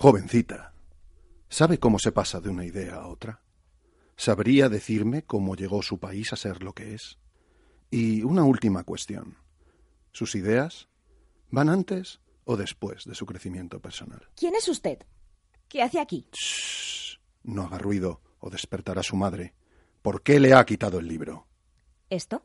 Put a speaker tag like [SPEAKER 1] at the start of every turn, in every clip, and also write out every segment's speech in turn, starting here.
[SPEAKER 1] Jovencita, ¿sabe cómo se pasa de una idea a otra? ¿Sabría decirme cómo llegó su país a ser lo que es? Y una última cuestión. ¿Sus ideas van antes o después de su crecimiento personal?
[SPEAKER 2] ¿Quién es usted? ¿Qué hace aquí?
[SPEAKER 1] Shh, no haga ruido o despertará a su madre. ¿Por qué le ha quitado el libro?
[SPEAKER 2] ¿Esto?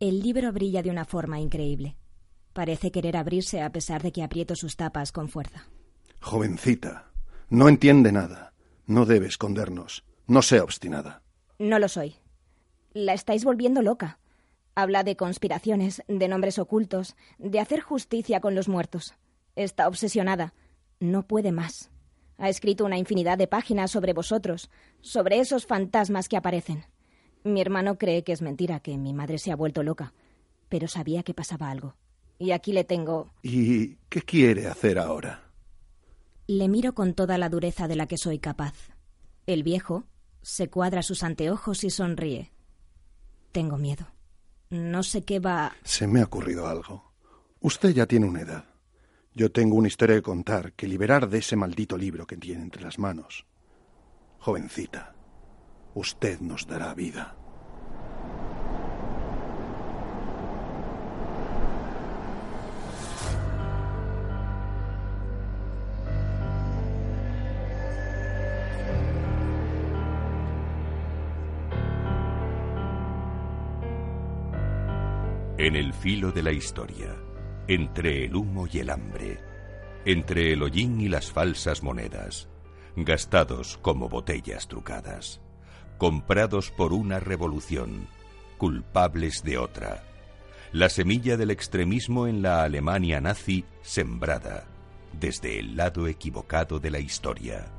[SPEAKER 2] El libro brilla de una forma increíble. Parece querer abrirse a pesar de que aprieto sus tapas con fuerza.
[SPEAKER 1] Jovencita, no entiende nada. No debe escondernos. No sea obstinada.
[SPEAKER 2] No lo soy. La estáis volviendo loca. Habla de conspiraciones, de nombres ocultos, de hacer justicia con los muertos. Está obsesionada. No puede más. Ha escrito una infinidad de páginas sobre vosotros, sobre esos fantasmas que aparecen. Mi hermano cree que es mentira, que mi madre se ha vuelto loca, pero sabía que pasaba algo. Y aquí le tengo.
[SPEAKER 1] ¿Y qué quiere hacer ahora?
[SPEAKER 2] Le miro con toda la dureza de la que soy capaz. El viejo se cuadra sus anteojos y sonríe. Tengo miedo. No sé qué va.
[SPEAKER 1] Se me ha ocurrido algo. Usted ya tiene una edad. Yo tengo una historia que contar que liberar de ese maldito libro que tiene entre las manos. Jovencita, usted nos dará vida.
[SPEAKER 3] En el filo de la historia, entre el humo y el hambre, entre el hollín y las falsas monedas, gastados como botellas trucadas, comprados por una revolución, culpables de otra, la semilla del extremismo en la Alemania nazi sembrada desde el lado equivocado de la historia.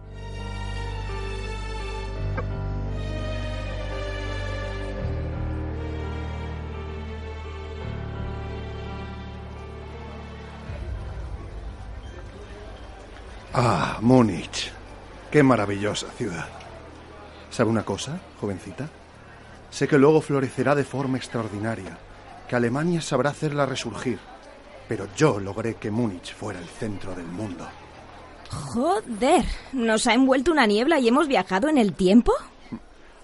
[SPEAKER 1] Ah, Múnich. Qué maravillosa ciudad. ¿Sabe una cosa, jovencita? Sé que luego florecerá de forma extraordinaria, que Alemania sabrá hacerla resurgir, pero yo logré que Múnich fuera el centro del mundo.
[SPEAKER 2] Joder, ¿nos ha envuelto una niebla y hemos viajado en el tiempo?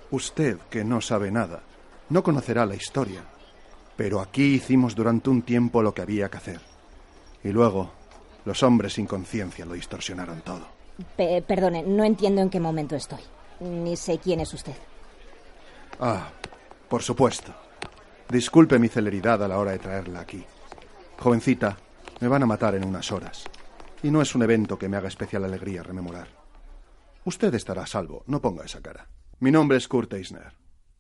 [SPEAKER 1] Usted, que no sabe nada, no conocerá la historia, pero aquí hicimos durante un tiempo lo que había que hacer. Y luego, los hombres sin conciencia lo distorsionaron todo.
[SPEAKER 2] Pe- perdone, no entiendo en qué momento estoy. Ni sé quién es usted.
[SPEAKER 1] Ah, por supuesto. Disculpe mi celeridad a la hora de traerla aquí. Jovencita, me van a matar en unas horas. Y no es un evento que me haga especial alegría rememorar. Usted estará a salvo, no ponga esa cara. Mi nombre es Kurt Eisner.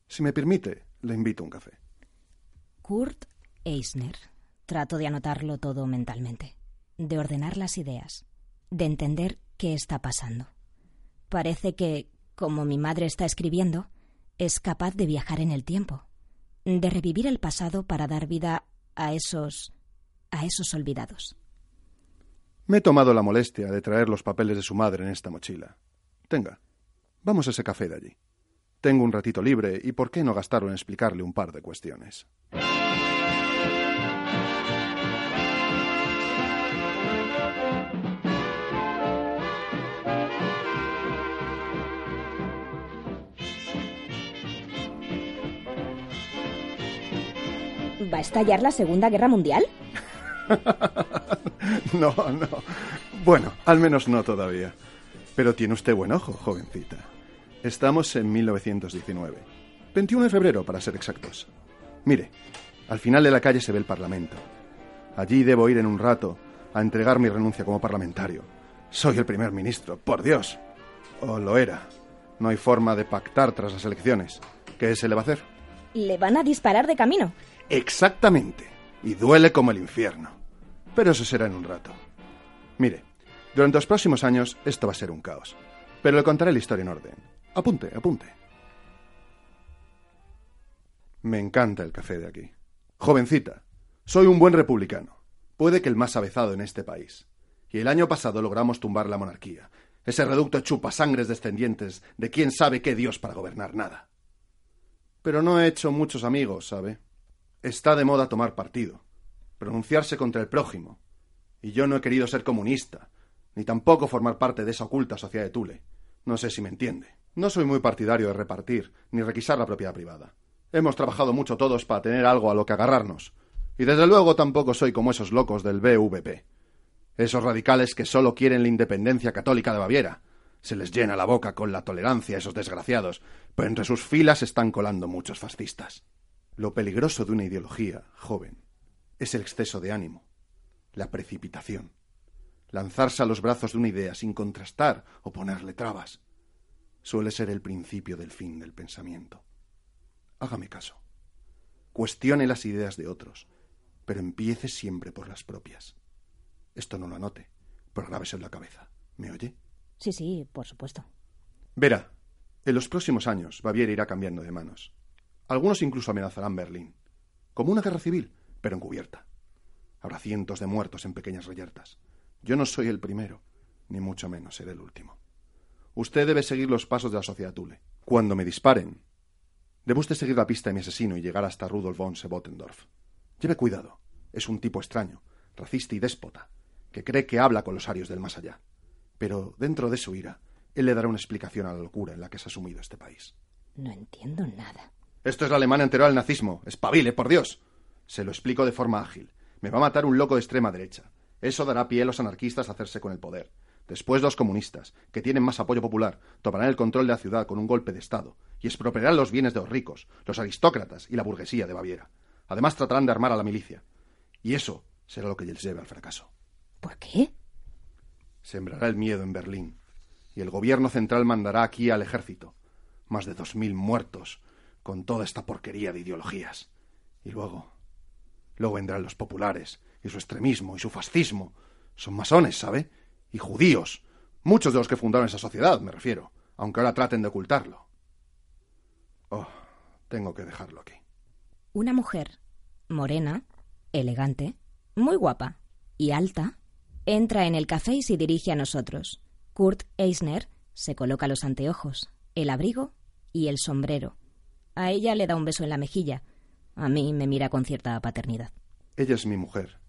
[SPEAKER 1] Si me permite, le invito a un café.
[SPEAKER 2] Kurt Eisner. Trato de anotarlo todo mentalmente, de ordenar las ideas, de entender qué está pasando. Parece que, como mi madre está escribiendo, es capaz de viajar en el tiempo, de revivir el pasado para dar vida a esos a esos olvidados.
[SPEAKER 1] Me he tomado la molestia de traer los papeles de su madre en esta mochila. Tenga, vamos a ese café de allí. Tengo un ratito libre y ¿por qué no gastarlo en explicarle un par de cuestiones?
[SPEAKER 2] ¿Va a estallar la Segunda Guerra Mundial?
[SPEAKER 1] No, no. Bueno, al menos no todavía. Pero tiene usted buen ojo, jovencita. Estamos en 1919. 21 de febrero, para ser exactos. Mire, al final de la calle se ve el Parlamento. Allí debo ir en un rato a entregar mi renuncia como parlamentario. Soy el primer ministro, por Dios. O lo era. No hay forma de pactar tras las elecciones. ¿Qué se le va a hacer?
[SPEAKER 2] Le van a disparar de camino.
[SPEAKER 1] Exactamente. Y duele como el infierno. Pero eso será en un rato. Mire, durante los próximos años esto va a ser un caos. Pero le contaré la historia en orden. Apunte, apunte. Me encanta el café de aquí. Jovencita, soy un buen republicano. Puede que el más avezado en este país. Y el año pasado logramos tumbar la monarquía. Ese reducto chupa sangres descendientes de quién sabe qué Dios para gobernar nada. Pero no he hecho muchos amigos, ¿sabe? Está de moda tomar partido, pronunciarse contra el prójimo. Y yo no he querido ser comunista, ni tampoco formar parte de esa oculta sociedad de Tule. No sé si me entiende. No soy muy partidario de repartir ni requisar la propiedad privada. Hemos trabajado mucho todos para tener algo a lo que agarrarnos. Y desde luego tampoco soy como esos locos del BVP. Esos radicales que solo quieren la independencia católica de Baviera. Se les llena la boca con la tolerancia a esos desgraciados, pero entre sus filas están colando muchos fascistas. Lo peligroso de una ideología, joven, es el exceso de ánimo, la precipitación, lanzarse a los brazos de una idea sin contrastar o ponerle trabas. Suele ser el principio del fin del pensamiento. Hágame caso. Cuestione las ideas de otros, pero empiece siempre por las propias. Esto no lo anote, pero grábese en la cabeza. ¿Me oye?
[SPEAKER 2] Sí, sí, por supuesto.
[SPEAKER 1] Verá, en los próximos años Baviera irá cambiando de manos. Algunos incluso amenazarán Berlín. Como una guerra civil, pero encubierta. Habrá cientos de muertos en pequeñas reyertas. Yo no soy el primero, ni mucho menos seré el último. Usted debe seguir los pasos de la sociedad Thule. Cuando me disparen, debe usted seguir la pista de mi asesino y llegar hasta Rudolf von Sebotendorf. Lleve cuidado. Es un tipo extraño, racista y déspota, que cree que habla con los arios del más allá. Pero dentro de su ira, él le dará una explicación a la locura en la que se ha sumido este país.
[SPEAKER 2] No entiendo nada.
[SPEAKER 1] Esto es la Alemania anterior al nazismo. Espabile, por Dios. Se lo explico de forma ágil. Me va a matar un loco de extrema derecha. Eso dará pie a los anarquistas a hacerse con el poder. Después los comunistas, que tienen más apoyo popular, tomarán el control de la ciudad con un golpe de Estado y expropiarán los bienes de los ricos, los aristócratas y la burguesía de Baviera. Además tratarán de armar a la milicia. Y eso será lo que les lleve al fracaso.
[SPEAKER 2] ¿Por qué?
[SPEAKER 1] Sembrará el miedo en Berlín. Y el gobierno central mandará aquí al ejército. Más de dos mil muertos, con toda esta porquería de ideologías. Y luego. Luego vendrán los populares, y su extremismo, y su fascismo. Son masones, ¿sabe? Y judíos. Muchos de los que fundaron esa sociedad, me refiero, aunque ahora traten de ocultarlo. Oh, tengo que dejarlo aquí.
[SPEAKER 2] Una mujer, morena, elegante, muy guapa y alta, entra en el café y se dirige a nosotros. Kurt Eisner se coloca los anteojos, el abrigo y el sombrero. A ella le da un beso en la mejilla. A mí me mira con cierta paternidad.
[SPEAKER 1] Ella es mi mujer,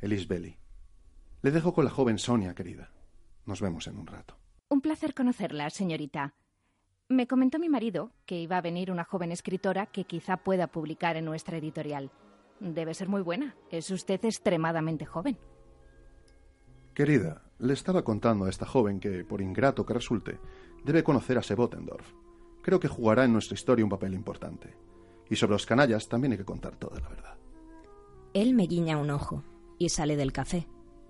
[SPEAKER 1] Elise Belly. Le dejo con la joven Sonia, querida. Nos vemos en un rato.
[SPEAKER 4] Un placer conocerla, señorita. Me comentó mi marido que iba a venir una joven escritora que quizá pueda publicar en nuestra editorial. Debe ser muy buena. Es usted extremadamente joven.
[SPEAKER 1] Querida, le estaba contando a esta joven que, por ingrato que resulte, debe conocer a Sebotendorf. Creo que jugará en nuestra historia un papel importante. Y sobre los canallas también hay que contar toda la verdad.
[SPEAKER 2] Él me guiña un ojo y sale del café.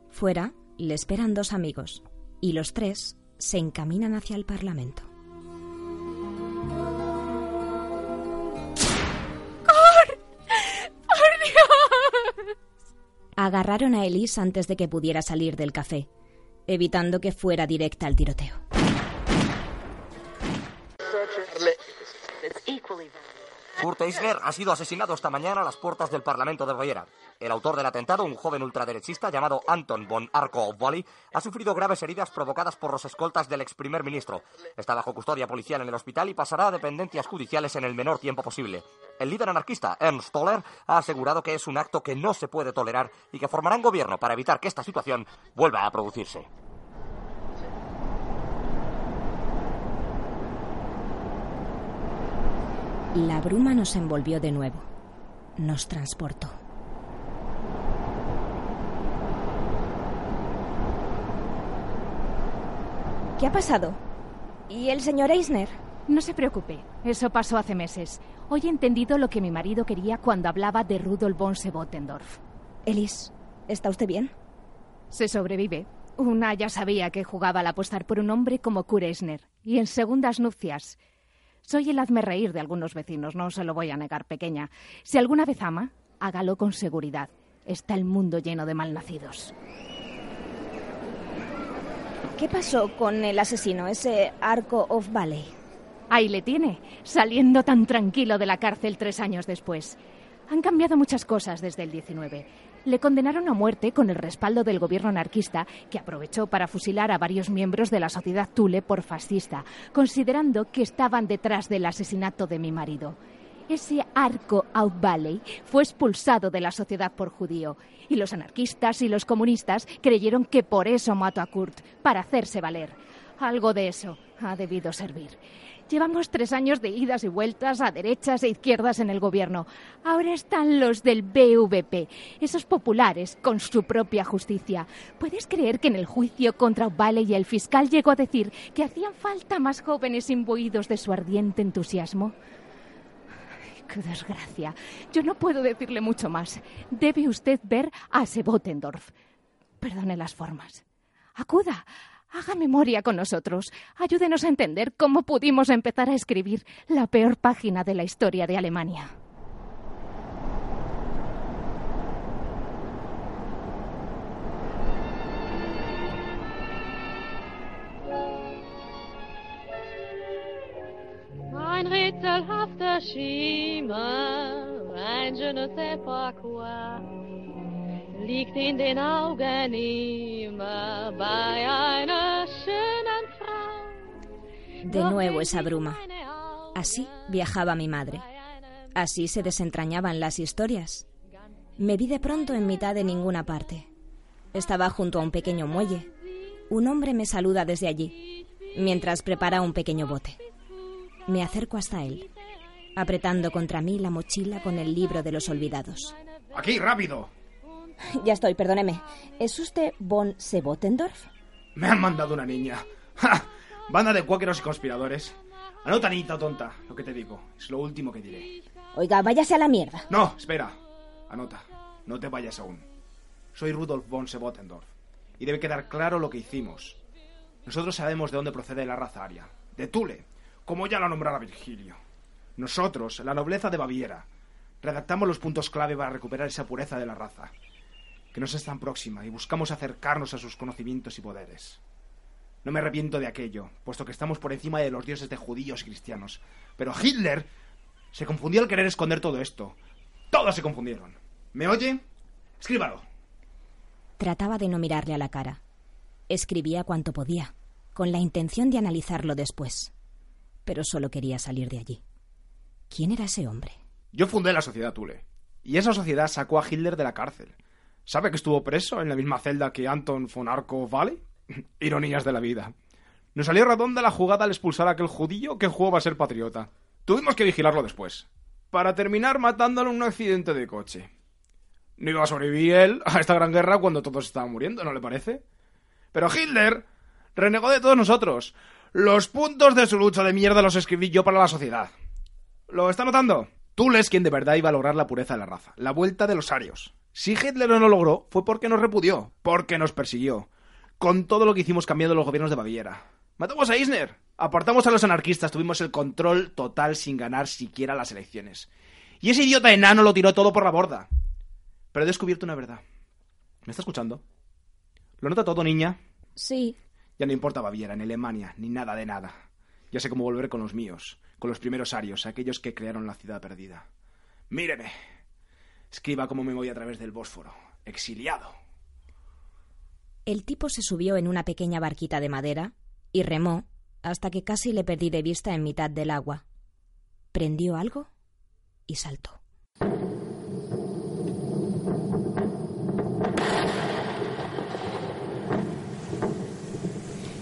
[SPEAKER 2] Fuera le esperan dos amigos y los tres se encaminan hacia el Parlamento. Agarraron a Elise antes de que pudiera salir del café, evitando que fuera directa al tiroteo.
[SPEAKER 5] Kurt Eisner ha sido asesinado esta mañana a las puertas del Parlamento de Baviera. El autor del atentado, un joven ultraderechista llamado Anton von Arco ha sufrido graves heridas provocadas por los escoltas del ex primer ministro. Está bajo custodia policial en el hospital y pasará a dependencias judiciales en el menor tiempo posible. El líder anarquista, Ernst Toller, ha asegurado que es un acto que no se puede tolerar y que formarán gobierno para evitar que esta situación vuelva a producirse.
[SPEAKER 2] La bruma nos envolvió de nuevo. Nos transportó. ¿Qué ha pasado? ¿Y el señor Eisner?
[SPEAKER 4] No se preocupe, eso pasó hace meses. Hoy he entendido lo que mi marido quería cuando hablaba de Rudolf von Sebotendorf.
[SPEAKER 2] Ellis, ¿está usted bien?
[SPEAKER 4] Se sobrevive. Una ya sabía que jugaba al apostar por un hombre como Kurt Eisner. Y en segundas nupcias. Soy el hazme reír de algunos vecinos, no se lo voy a negar, pequeña. Si alguna vez ama, hágalo con seguridad. Está el mundo lleno de malnacidos.
[SPEAKER 2] ¿Qué pasó con el asesino, ese Arco of Valley?
[SPEAKER 4] Ahí le tiene, saliendo tan tranquilo de la cárcel tres años después. Han cambiado muchas cosas desde el 19. Le condenaron a muerte con el respaldo del gobierno anarquista, que aprovechó para fusilar a varios miembros de la sociedad Tule por fascista, considerando que estaban detrás del asesinato de mi marido. Ese arco Out Valley fue expulsado de la sociedad por judío y los anarquistas y los comunistas creyeron que por eso mató a Kurt, para hacerse valer. Algo de eso ha debido servir. Llevamos tres años de idas y vueltas a derechas e izquierdas en el gobierno. Ahora están los del BVP, esos populares, con su propia justicia. ¿Puedes creer que en el juicio contra Vale y el fiscal llegó a decir que hacían falta más jóvenes imbuidos de su ardiente entusiasmo? ¡Qué desgracia! Yo no puedo decirle mucho más. Debe usted ver a Sebotendorf. Perdone las formas. Acuda, Haga memoria con nosotros. Ayúdenos a entender cómo pudimos empezar a escribir la peor página de la historia de Alemania.
[SPEAKER 2] De nuevo esa bruma. Así viajaba mi madre. Así se desentrañaban las historias. Me vi de pronto en mitad de ninguna parte. Estaba junto a un pequeño muelle. Un hombre me saluda desde allí, mientras prepara un pequeño bote. Me acerco hasta él, apretando contra mí la mochila con el libro de los olvidados.
[SPEAKER 6] Aquí, rápido.
[SPEAKER 2] Ya estoy, perdóneme. ¿Es usted von Sebotendorf?
[SPEAKER 6] Me han mandado una niña. ¡Ja! Banda de cuáqueros y conspiradores. Anota, niñita tonta, lo que te digo. Es lo último que diré.
[SPEAKER 2] Oiga, váyase a la mierda.
[SPEAKER 6] No, espera. Anota. No te vayas aún. Soy Rudolf von Sebotendorf. Y debe quedar claro lo que hicimos. Nosotros sabemos de dónde procede la raza aria. De Tule. Como ya lo nombrara Virgilio. Nosotros, la nobleza de Baviera, redactamos los puntos clave para recuperar esa pureza de la raza que nos es tan próxima y buscamos acercarnos a sus conocimientos y poderes. No me arrepiento de aquello, puesto que estamos por encima de los dioses de judíos y cristianos. Pero Hitler se confundió al querer esconder todo esto. Todos se confundieron. ¿Me oye? Escríbalo.
[SPEAKER 2] Trataba de no mirarle a la cara. Escribía cuanto podía, con la intención de analizarlo después. Pero solo quería salir de allí. ¿Quién era ese hombre?
[SPEAKER 6] Yo fundé la sociedad Thule. Y esa sociedad sacó a Hitler de la cárcel. ¿Sabe que estuvo preso en la misma celda que Anton von Arco Valley? Ironías de la vida. Nos salió redonda la jugada al expulsar a aquel judío que jugó a ser patriota. Tuvimos que vigilarlo después. Para terminar matándolo en un accidente de coche. No iba a sobrevivir él a esta gran guerra cuando todos estaban muriendo, ¿no le parece? Pero Hitler renegó de todos nosotros. Los puntos de su lucha de mierda los escribí yo para la sociedad. ¿Lo está notando? Tú es quien de verdad iba a lograr la pureza de la raza, la vuelta de los arios. Si Hitler no lo logró, fue porque nos repudió, porque nos persiguió. Con todo lo que hicimos cambiando los gobiernos de Baviera. Matamos a Eisner, apartamos a los anarquistas, tuvimos el control total sin ganar siquiera las elecciones. Y ese idiota enano lo tiró todo por la borda. Pero he descubierto una verdad. ¿Me está escuchando? ¿Lo nota todo, niña?
[SPEAKER 2] Sí.
[SPEAKER 6] Ya no importa Baviera, ni Alemania, ni nada de nada. Ya sé cómo volver con los míos, con los primeros arios, aquellos que crearon la ciudad perdida. Míreme, Escriba cómo me voy a través del Bósforo. Exiliado.
[SPEAKER 2] El tipo se subió en una pequeña barquita de madera y remó hasta que casi le perdí de vista en mitad del agua. Prendió algo y saltó.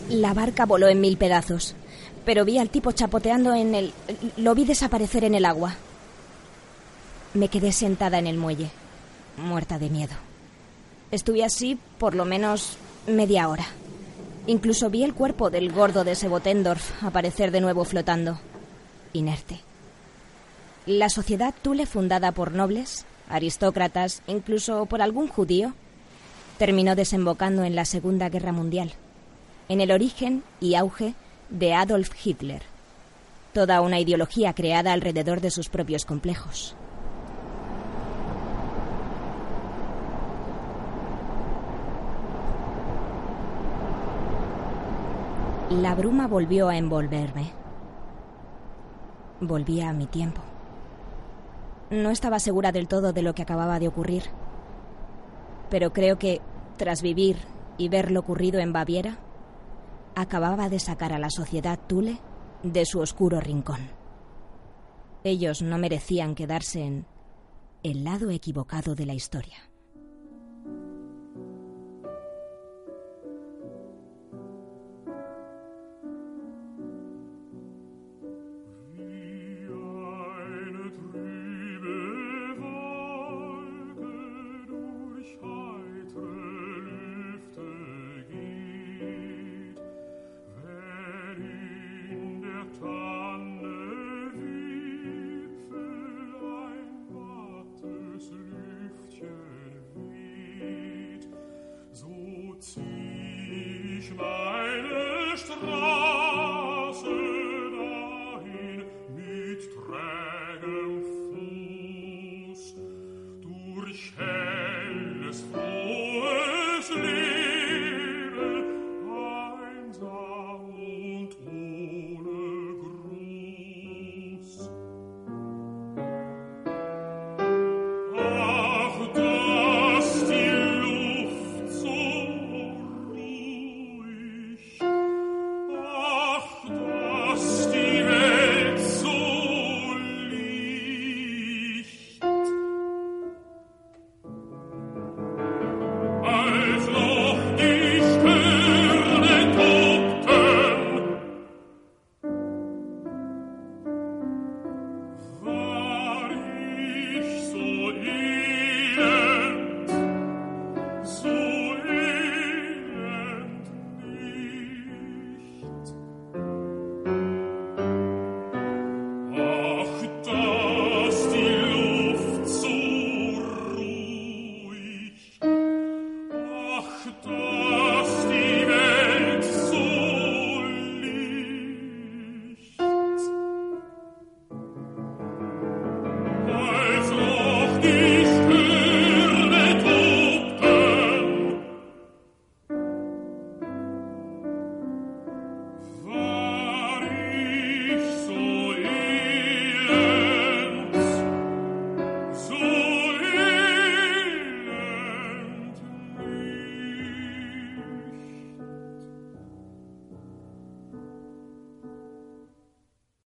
[SPEAKER 2] La barca voló en mil pedazos, pero vi al tipo chapoteando en el... lo vi desaparecer en el agua. Me quedé sentada en el muelle, muerta de miedo. Estuve así por lo menos media hora. Incluso vi el cuerpo del gordo de Sebotendorf aparecer de nuevo flotando, inerte. La sociedad Tule, fundada por nobles, aristócratas, incluso por algún judío, terminó desembocando en la Segunda Guerra Mundial, en el origen y auge de Adolf Hitler, toda una ideología creada alrededor de sus propios complejos. La bruma volvió a envolverme. Volvía a mi tiempo. No estaba segura del todo de lo que acababa de ocurrir, pero creo que, tras vivir y ver lo ocurrido en Baviera, acababa de sacar a la sociedad Tule de su oscuro rincón. Ellos no merecían quedarse en el lado equivocado de la historia.